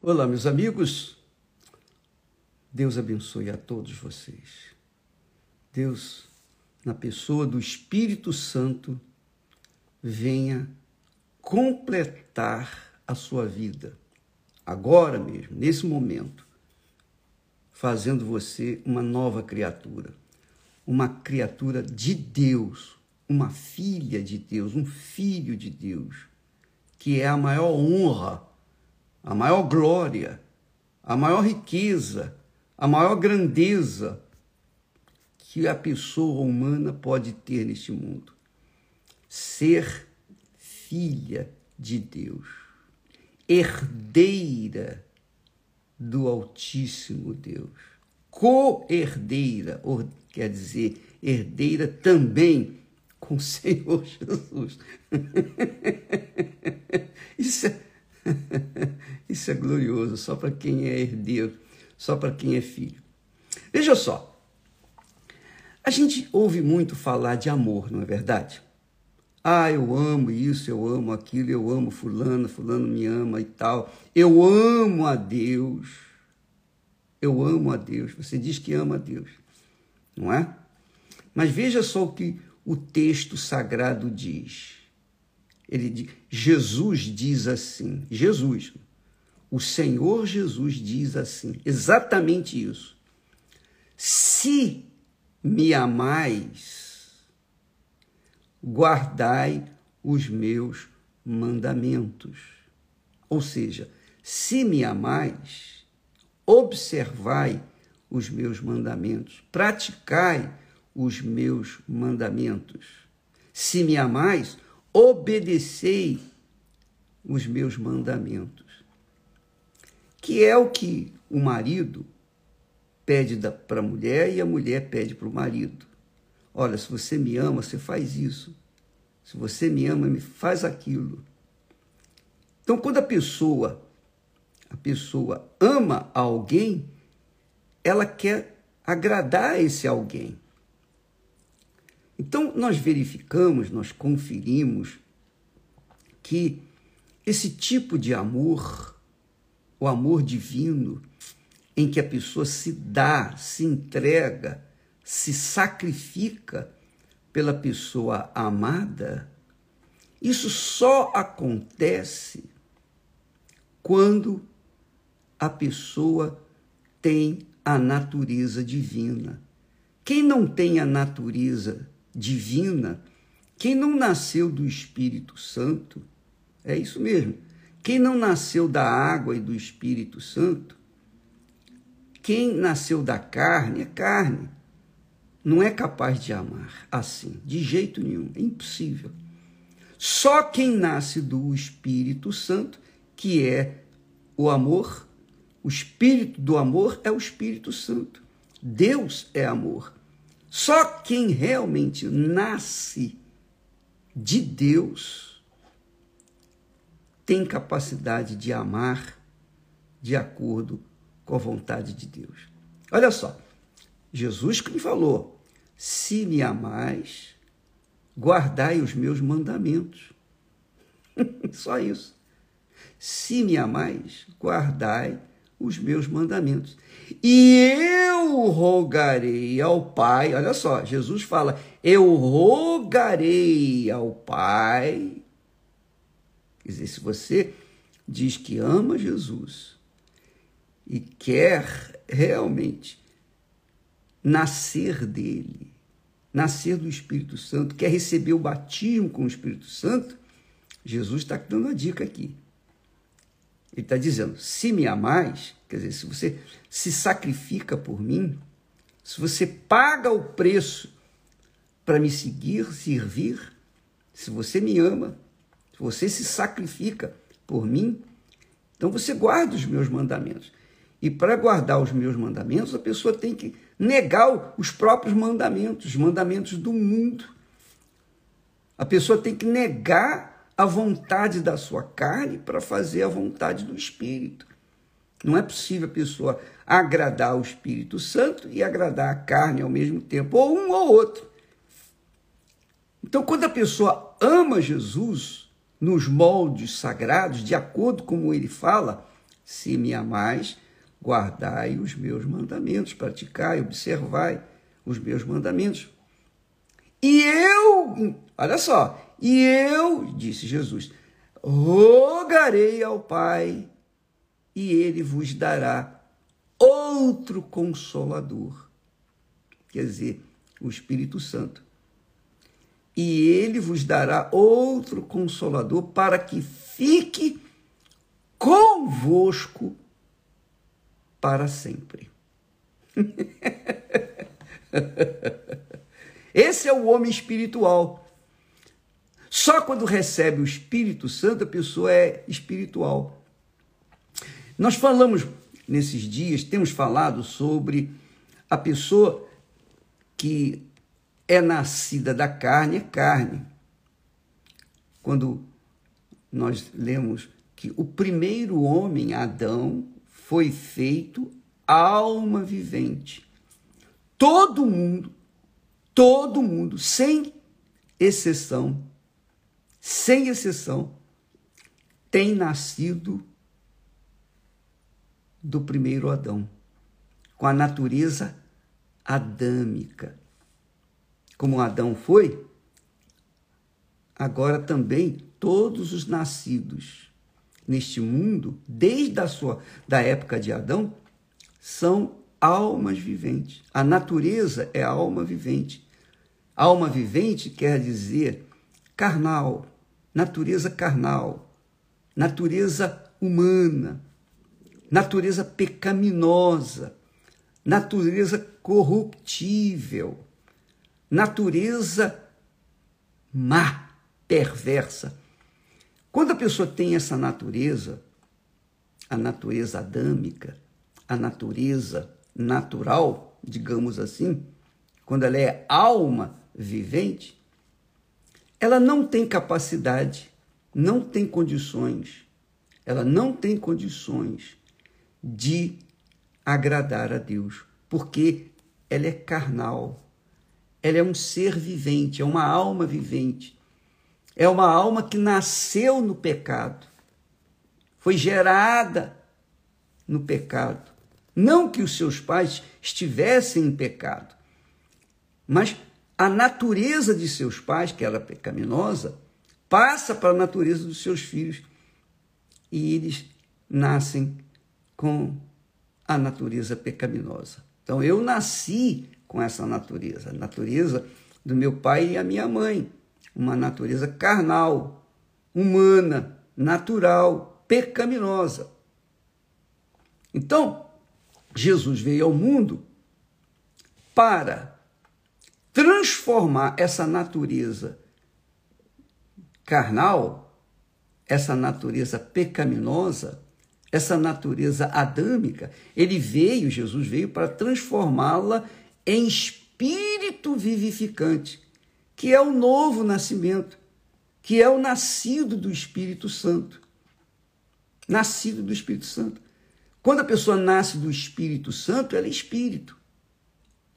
Olá, meus amigos. Deus abençoe a todos vocês. Deus, na pessoa do Espírito Santo, venha completar a sua vida, agora mesmo, nesse momento, fazendo você uma nova criatura, uma criatura de Deus, uma filha de Deus, um filho de Deus, que é a maior honra, a maior glória, a maior riqueza, a maior grandeza que a pessoa humana pode ter neste mundo. Ser filha de Deus, herdeira do Altíssimo Deus, co-herdeira, quer dizer, herdeira também com o Senhor Jesus. Isso é, isso é glorioso, só para quem é herdeiro, só para quem é filho. Veja só, a gente ouve muito falar de amor, não é verdade? Ah, eu amo isso, eu amo aquilo, eu amo fulano, fulano me ama e tal. Eu amo a Deus. Eu amo a Deus. Você diz que ama a Deus, não é? Mas veja só o que o texto sagrado diz. Ele diz, Jesus diz assim, Jesus, o Senhor Jesus diz assim, exatamente isso. Se me amais, guardai os meus mandamentos. Ou seja, se me amais, observai os meus mandamentos, praticai os meus mandamentos. Se me amais, obedecei os meus mandamentos. Que é o que o marido pede para a mulher e a mulher pede para o marido. Olha, se você me ama, você faz isso. Se você me ama, me faz aquilo. Então, quando a pessoa a pessoa ama alguém, ela quer agradar esse alguém. Então, nós verificamos, nós conferimos que esse tipo de amor, o amor divino, em que a pessoa se dá, se entrega, se sacrifica pela pessoa amada, isso só acontece quando a pessoa tem a natureza divina. Quem não tem a natureza divina, quem não nasceu do Espírito Santo, é isso mesmo. Quem não nasceu da água e do Espírito Santo, quem nasceu da carne é carne. Não é capaz de amar assim, de jeito nenhum, é impossível. Só quem nasce do Espírito Santo, que é o amor, o espírito do amor é o Espírito Santo. Deus é amor. Só quem realmente nasce de Deus tem capacidade de amar de acordo com a vontade de Deus. Olha só, Jesus que me falou: se me amais, guardai os meus mandamentos. Só isso. Se me amais, guardai os meus mandamentos. E eu rogarei ao Pai, olha só, Jesus fala: eu rogarei ao Pai. Quer dizer, se você diz que ama Jesus, e quer realmente nascer dele, nascer do Espírito Santo, quer receber o batismo com o Espírito Santo, Jesus está dando a dica aqui. Ele está dizendo: se me amais, quer dizer, se você se sacrifica por mim, se você paga o preço para me seguir, servir, se você me ama, se você se sacrifica por mim, então você guarda os meus mandamentos. E para guardar os meus mandamentos, a pessoa tem que negar os próprios mandamentos, os mandamentos do mundo. A pessoa tem que negar a vontade da sua carne para fazer a vontade do Espírito. Não é possível a pessoa agradar o Espírito Santo e agradar a carne ao mesmo tempo, ou um ou outro. Então, quando a pessoa ama Jesus nos moldes sagrados, de acordo com ele fala, Se me amais, guardai os meus mandamentos, praticai, observai os meus mandamentos. E eu, olha só, e eu, disse Jesus, rogarei ao Pai, e ele vos dará outro consolador. Quer dizer, o Espírito Santo. E ele vos dará outro consolador para que fique convosco para sempre. Esse é o homem espiritual. Só quando recebe o Espírito Santo a pessoa é espiritual. Nós falamos nesses dias, temos falado sobre a pessoa que é nascida da carne, é carne. Quando nós lemos que o primeiro homem, Adão, foi feito alma vivente. Todo mundo, todo mundo, sem exceção, sem exceção, tem nascido do primeiro Adão, com a natureza adâmica. Como Adão foi, agora também todos os nascidos neste mundo, desde a sua da época de Adão, são almas viventes. A natureza é alma vivente. Alma vivente quer dizer carnal, natureza carnal, natureza humana, natureza pecaminosa, natureza corruptível, natureza má, perversa. Quando a pessoa tem essa natureza, a natureza adâmica, a natureza natural, digamos assim, quando ela é alma vivente, ela não tem capacidade, não tem condições, ela não tem condições de agradar a Deus, porque ela é carnal, ela é um ser vivente, é uma alma vivente, é uma alma que nasceu no pecado, foi gerada no pecado. Não que os seus pais estivessem em pecado, mas a natureza de seus pais, que era pecaminosa, passa para a natureza dos seus filhos e eles nascem com a natureza pecaminosa. Então eu nasci com essa natureza, a natureza do meu pai e a minha mãe, uma natureza carnal, humana, natural, pecaminosa. Então, Jesus veio ao mundo para transformar essa natureza carnal, essa natureza pecaminosa, essa natureza adâmica, ele veio, Jesus veio para transformá-la em espírito vivificante, que é o novo nascimento, que é o nascido do Espírito Santo. Nascido do Espírito Santo. Quando a pessoa nasce do Espírito Santo, ela é espírito.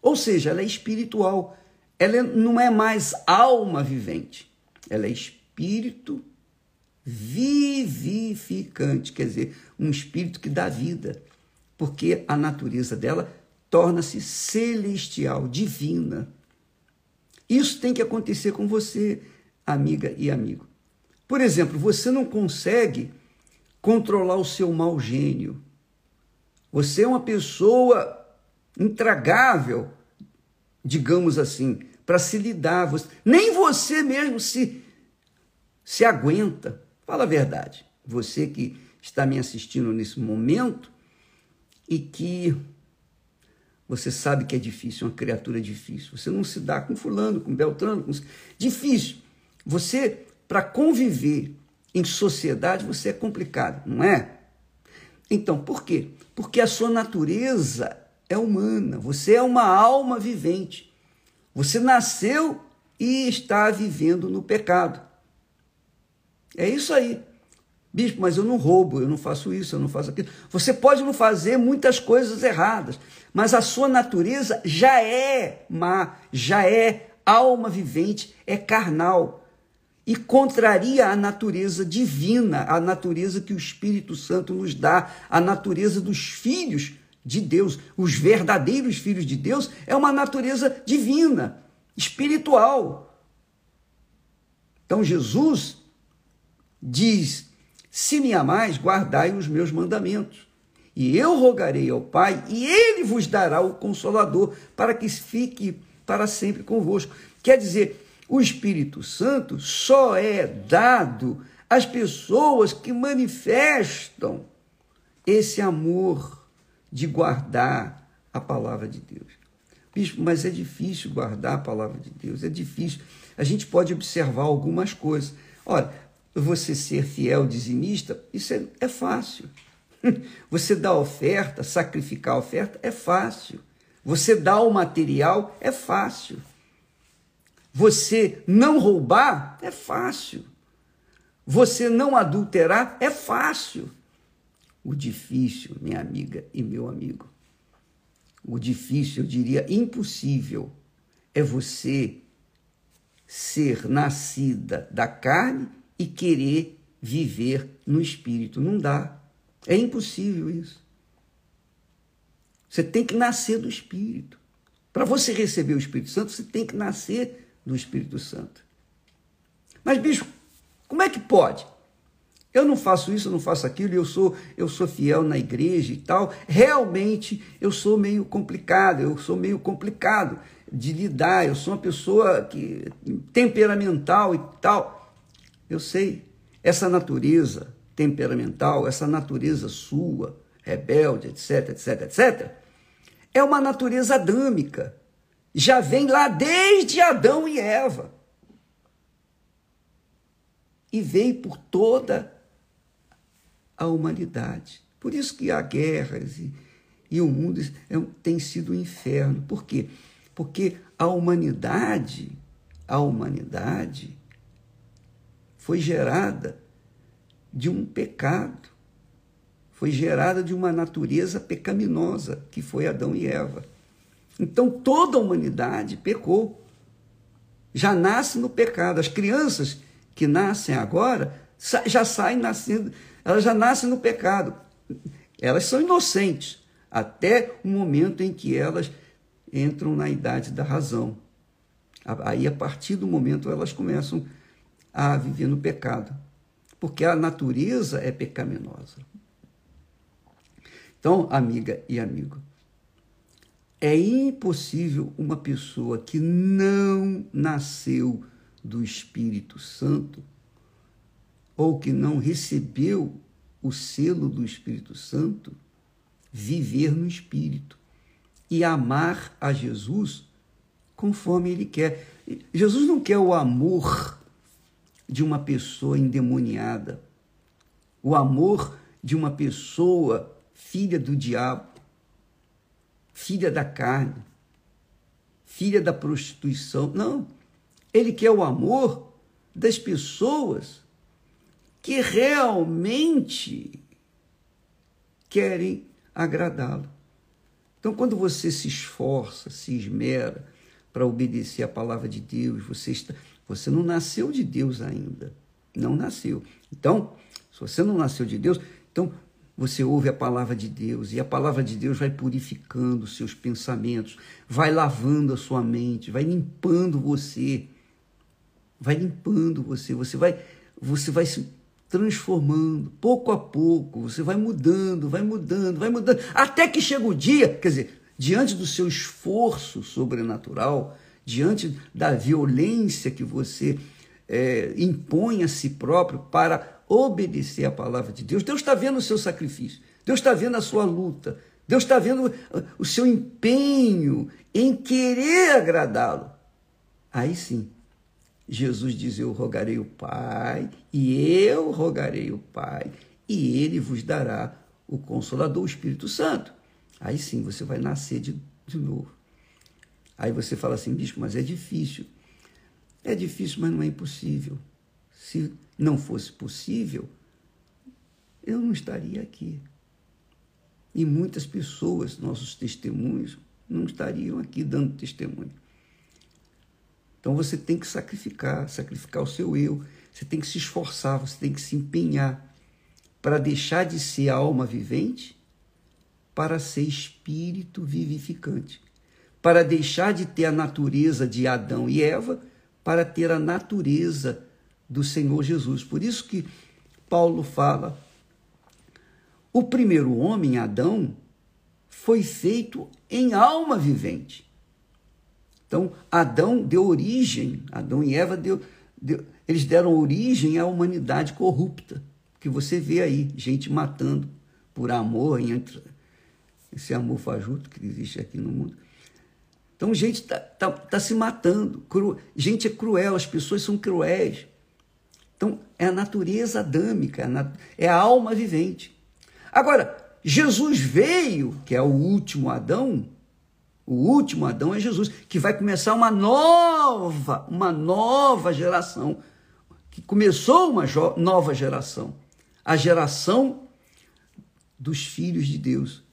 Ou seja, ela é espiritual ela não é mais alma vivente, ela é espírito vivificante, quer dizer, um espírito que dá vida, porque a natureza dela torna-se celestial, divina. Isso tem que acontecer com você, amiga e amigo. Por exemplo, você não consegue controlar o seu mau gênio. Você é uma pessoa intragável, digamos assim para se lidar. Nem você mesmo se, se aguenta. Fala a verdade. Você que está me assistindo nesse momento e que você sabe que é difícil, uma criatura difícil. Você não se dá com fulano, com beltrano, com... difícil. Você, para conviver em sociedade, você é complicado, não é? Então, por quê? Porque a sua natureza é humana, você é uma alma vivente. Você nasceu e está vivendo no pecado. É isso aí. Bispo, mas eu não roubo, eu não faço isso, eu não faço aquilo. Você pode não fazer muitas coisas erradas, mas a sua natureza já é má, já é alma vivente, é carnal. e contraria a natureza divina, a natureza que o Espírito Santo nos dá, a natureza dos filhos de Deus. Os verdadeiros filhos de Deus é uma natureza divina, espiritual. Então Jesus diz: Se me amais, guardai os meus mandamentos. E eu rogarei ao Pai, e ele vos dará o consolador, para que fique para sempre convosco. Quer dizer, o Espírito Santo só é dado às pessoas que manifestam esse amor de guardar a palavra de Deus. Bispo, mas é difícil guardar a palavra de Deus, é difícil. A gente pode observar algumas coisas. Olha, você ser fiel dizimista, isso é, é fácil. Você dar oferta, sacrificar a oferta, é fácil. Você dar o material, é fácil. Você não roubar é fácil. Você não adulterar é fácil. O difícil, minha amiga e meu amigo, o difícil, eu diria impossível, é você ser nascida da carne e querer viver no espírito. Não dá. É impossível isso. Você tem que nascer do espírito. Para você receber o Espírito Santo, você tem que nascer do Espírito Santo. Mas, bicho, como é que pode? Eu não faço isso, eu não faço aquilo, eu sou, eu sou fiel na igreja e tal. Realmente eu sou meio complicado, eu sou meio complicado de lidar, eu sou uma pessoa que temperamental e tal. Eu sei, essa natureza temperamental, essa natureza sua, rebelde, etc, etc, etc, é uma natureza adâmica já vem lá desde Adão e Eva. E veio por toda a humanidade. Por isso que há guerras e, e o mundo é, tem sido um inferno. Por quê? Porque a humanidade, a humanidade foi gerada de um pecado. Foi gerada de uma natureza pecaminosa, que foi Adão e Eva. Então toda a humanidade pecou. Já nasce no pecado. As crianças que nascem agora já saem nascendo, elas já nascem no pecado. Elas são inocentes até o momento em que elas entram na idade da razão. Aí, a partir do momento, elas começam a viver no pecado, porque a natureza é pecaminosa. Então, amiga e amigo, é impossível uma pessoa que não nasceu do Espírito Santo ou que não recebeu o selo do Espírito Santo viver no Espírito e amar a Jesus conforme ele quer. Jesus não quer o amor de uma pessoa endemoniada, o amor de uma pessoa filha do diabo filha da carne, filha da prostituição. Não. Ele quer o amor das pessoas que realmente querem agradá-lo. Então, quando você se esforça, se esmera para obedecer a palavra de Deus, você, está, você não nasceu de Deus ainda. Não nasceu. Então, se você não nasceu de Deus, então você ouve a palavra de Deus e a palavra de Deus vai purificando os seus pensamentos, vai lavando a sua mente, vai limpando você. Vai limpando você, você vai você vai se transformando pouco a pouco, você vai mudando, vai mudando, vai mudando, até que chega o dia, quer dizer, diante do seu esforço sobrenatural, diante da violência que você é, impõe a si próprio para obedecer a palavra de Deus. Deus está vendo o seu sacrifício, Deus está vendo a sua luta, Deus está vendo o seu empenho em querer agradá-lo. Aí sim, Jesus diz: Eu rogarei o Pai, e eu rogarei o Pai, e ele vos dará o Consolador, o Espírito Santo. Aí sim você vai nascer de, de novo. Aí você fala assim, bispo, mas é difícil. É difícil, mas não é impossível. Se não fosse possível, eu não estaria aqui. E muitas pessoas, nossos testemunhos, não estariam aqui dando testemunho. Então você tem que sacrificar, sacrificar o seu eu. Você tem que se esforçar, você tem que se empenhar para deixar de ser alma vivente para ser espírito vivificante. Para deixar de ter a natureza de Adão e Eva para ter a natureza do Senhor Jesus. Por isso que Paulo fala: o primeiro homem, Adão, foi feito em alma vivente. Então, Adão deu origem, Adão e Eva deu, deu, eles deram origem à humanidade corrupta, que você vê aí, gente matando por amor, entre esse amor fajuto que existe aqui no mundo. Então, gente está tá, tá se matando, cru, gente é cruel, as pessoas são cruéis. Então, é a natureza adâmica, é a alma vivente. Agora, Jesus veio, que é o último Adão, o último Adão é Jesus, que vai começar uma nova, uma nova geração, que começou uma nova geração, a geração dos filhos de Deus.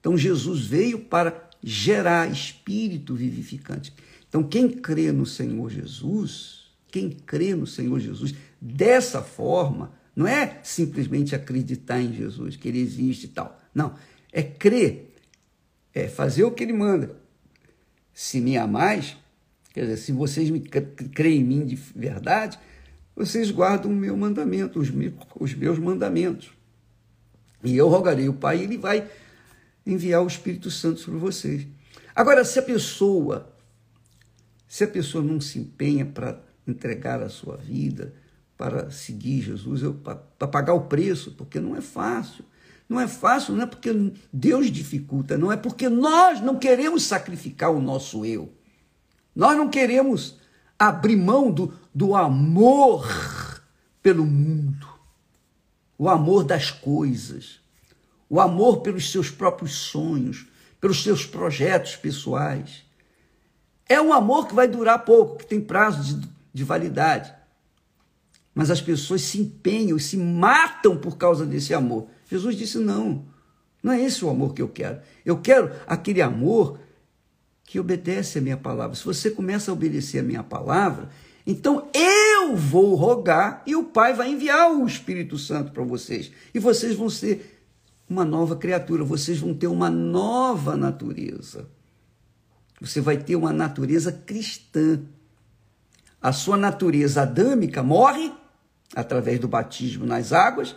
Então Jesus veio para gerar espírito vivificante. Então quem crê no Senhor Jesus, quem crê no Senhor Jesus dessa forma, não é simplesmente acreditar em Jesus, que ele existe e tal. Não, é crer é fazer o que ele manda. Se me amais, quer dizer, se vocês me creem em mim de verdade, vocês guardam o meu mandamento, os meus, os meus mandamentos. E eu rogarei o Pai, e ele vai enviar o Espírito Santo sobre vocês. Agora, se a pessoa, se a pessoa não se empenha para entregar a sua vida, para seguir Jesus, para pagar o preço, porque não é fácil. Não é fácil, não é porque Deus dificulta, não é porque nós não queremos sacrificar o nosso eu. Nós não queremos abrir mão do, do amor pelo mundo, o amor das coisas, o amor pelos seus próprios sonhos, pelos seus projetos pessoais. É um amor que vai durar pouco, que tem prazo de, de validade. Mas as pessoas se empenham, se matam por causa desse amor. Jesus disse: não, não é esse o amor que eu quero. Eu quero aquele amor que obedece a minha palavra. Se você começa a obedecer a minha palavra, então eu vou rogar e o Pai vai enviar o Espírito Santo para vocês. E vocês vão ser uma nova criatura, vocês vão ter uma nova natureza. Você vai ter uma natureza cristã. A sua natureza adâmica morre através do batismo nas águas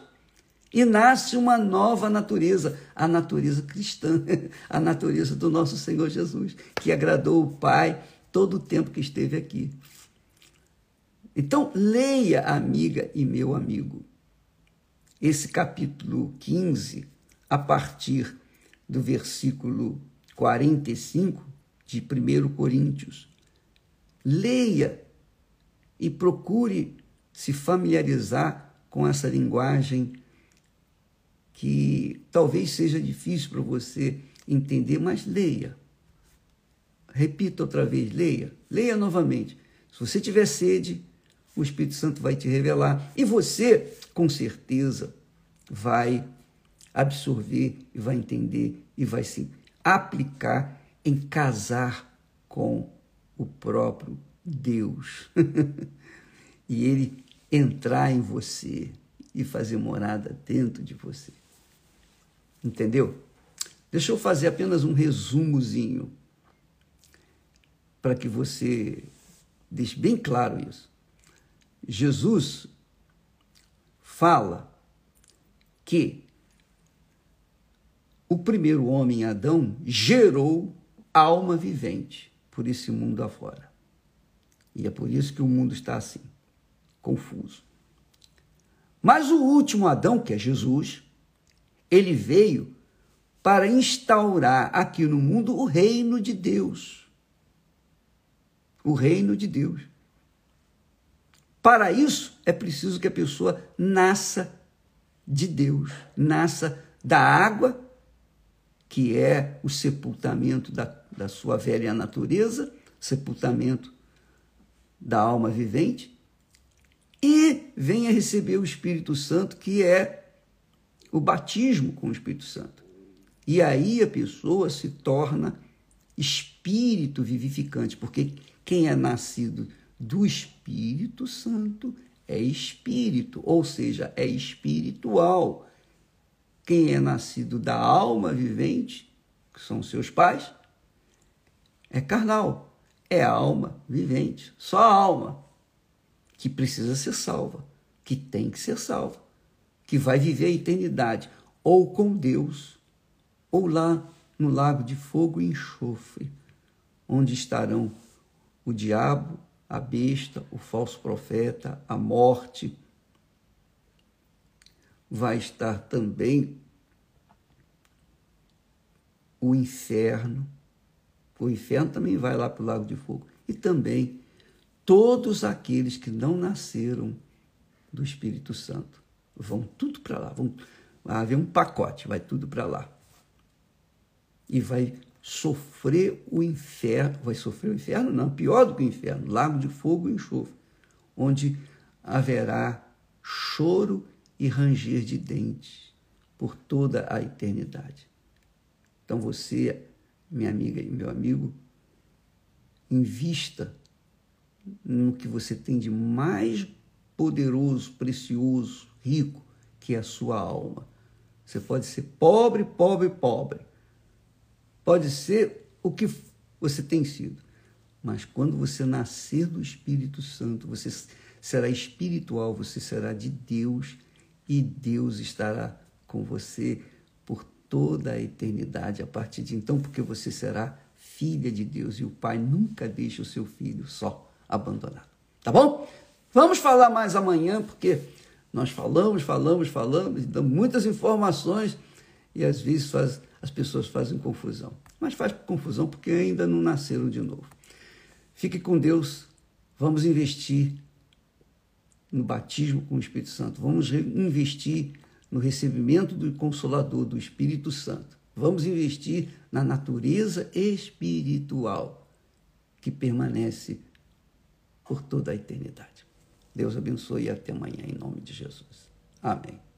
e nasce uma nova natureza, a natureza cristã, a natureza do nosso Senhor Jesus, que agradou o Pai todo o tempo que esteve aqui. Então, leia, amiga e meu amigo, esse capítulo 15, a partir do versículo 45 de 1 Coríntios. Leia e procure se familiarizar com essa linguagem que talvez seja difícil para você entender, mas leia. Repita outra vez, leia. Leia novamente. Se você tiver sede, o Espírito Santo vai te revelar e você, com certeza, vai absorver e vai entender e vai se aplicar em casar com o próprio Deus. e ele entrar em você e fazer morada dentro de você. Entendeu? Deixa eu fazer apenas um resumozinho para que você deixe bem claro isso. Jesus fala que o primeiro homem, Adão, gerou alma vivente por esse mundo afora. E é por isso que o mundo está assim, confuso. Mas o último Adão, que é Jesus, ele veio para instaurar aqui no mundo o reino de Deus. O reino de Deus. Para isso, é preciso que a pessoa nasça de Deus, nasça da água, que é o sepultamento da, da sua velha natureza, sepultamento da alma vivente, e venha receber o Espírito Santo, que é o batismo com o Espírito Santo. E aí a pessoa se torna espírito vivificante, porque quem é nascido do Espírito Santo é espírito, ou seja, é espiritual. Quem é nascido da alma vivente, que são seus pais, é carnal, é alma vivente, só a alma que precisa ser salva, que tem que ser salva, que vai viver a eternidade ou com Deus, ou lá no lago de fogo e enxofre, onde estarão o diabo, a besta, o falso profeta, a morte. Vai estar também o inferno. O inferno também vai lá para o lago de fogo. E também todos aqueles que não nasceram do Espírito Santo vão tudo para lá. Vão, vai haver um pacote, vai tudo para lá. E vai sofrer o inferno, vai sofrer o inferno? Não, pior do que o inferno, lago de fogo e enxofre, onde haverá choro e ranger de dentes por toda a eternidade. Então você, minha amiga e meu amigo, invista no que você tem de mais poderoso, precioso, rico, que é a sua alma. Você pode ser pobre, pobre, pobre, Pode ser o que você tem sido, mas quando você nascer do Espírito Santo, você será espiritual, você será de Deus e Deus estará com você por toda a eternidade a partir de então, porque você será filha de Deus e o Pai nunca deixa o seu filho só abandonado. Tá bom? Vamos falar mais amanhã, porque nós falamos, falamos, falamos, damos muitas informações e às vezes faz, as pessoas fazem confusão. Mas faz confusão porque ainda não nasceram de novo. Fique com Deus. Vamos investir no batismo com o Espírito Santo. Vamos investir no recebimento do Consolador, do Espírito Santo. Vamos investir na natureza espiritual que permanece por toda a eternidade. Deus abençoe e até amanhã, em nome de Jesus. Amém.